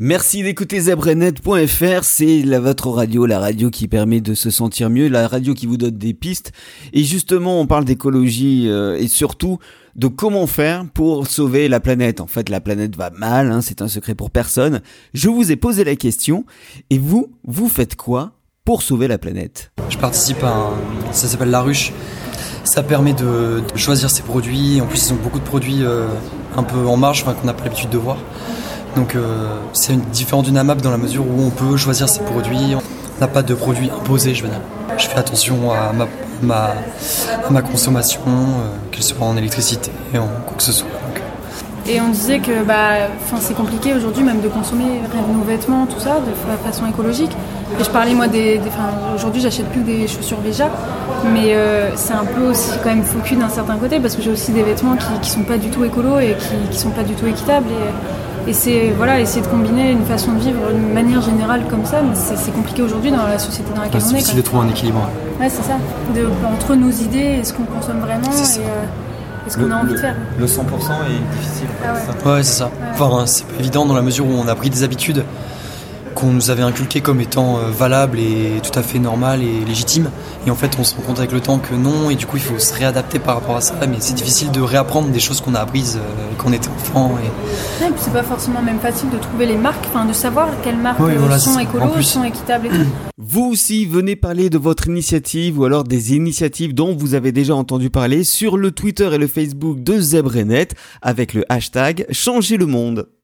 Merci d'écouter zebrenet.fr, c'est votre radio, la radio qui permet de se sentir mieux, la radio qui vous donne des pistes. Et justement, on parle d'écologie euh, et surtout de comment faire pour sauver la planète. En fait, la planète va mal, hein, c'est un secret pour personne. Je vous ai posé la question et vous, vous faites quoi pour sauver la planète? Je participe à un, ça s'appelle La Ruche. Ça permet de, choisir ses produits. En plus, ils ont beaucoup de produits euh, un peu en marge, enfin, qu'on n'a pas l'habitude de voir. Donc euh, c'est différent d'une AMAP dans la mesure où on peut choisir ses produits. On n'a pas de produits imposés, je veux dire. Je fais attention à ma, ma, ma consommation, euh, qu'elle soit en électricité, et en quoi que ce soit. Et on disait que bah, c'est compliqué aujourd'hui même de consommer nos vêtements, tout ça, de façon écologique. Et je parlais moi des. aujourd'hui j'achète plus des chaussures Veja, mais euh, c'est un peu aussi quand même faux d'un certain côté parce que j'ai aussi des vêtements qui, qui sont pas du tout écolos et qui, qui sont pas du tout équitables. Et c'est voilà, essayer de combiner une façon de vivre d'une manière générale comme ça, mais c'est compliqué aujourd'hui dans la société dans laquelle on est. C'est difficile de trouver un équilibre. Ouais, c'est ça. De, entre nos idées et ce qu'on consomme vraiment et, euh, ce qu'on a envie de faire. Le 100% est difficile. Ah ouais, c'est ça. Enfin, c'est pas évident dans la mesure où on a pris des habitudes qu'on nous avait inculqué comme étant euh, valable et tout à fait normal et légitime. Et en fait, on se rend compte avec le temps que non, et du coup, il faut se réadapter par rapport à ça. Mais c'est difficile de réapprendre des choses qu'on a apprises euh, quand on était enfant. Et... c'est pas forcément même facile de trouver les marques, enfin de savoir quelles marques sont écolo, sont équitables et tout. Vous aussi, venez parler de votre initiative ou alors des initiatives dont vous avez déjà entendu parler sur le Twitter et le Facebook de Zebrenet avec le hashtag Changer le monde.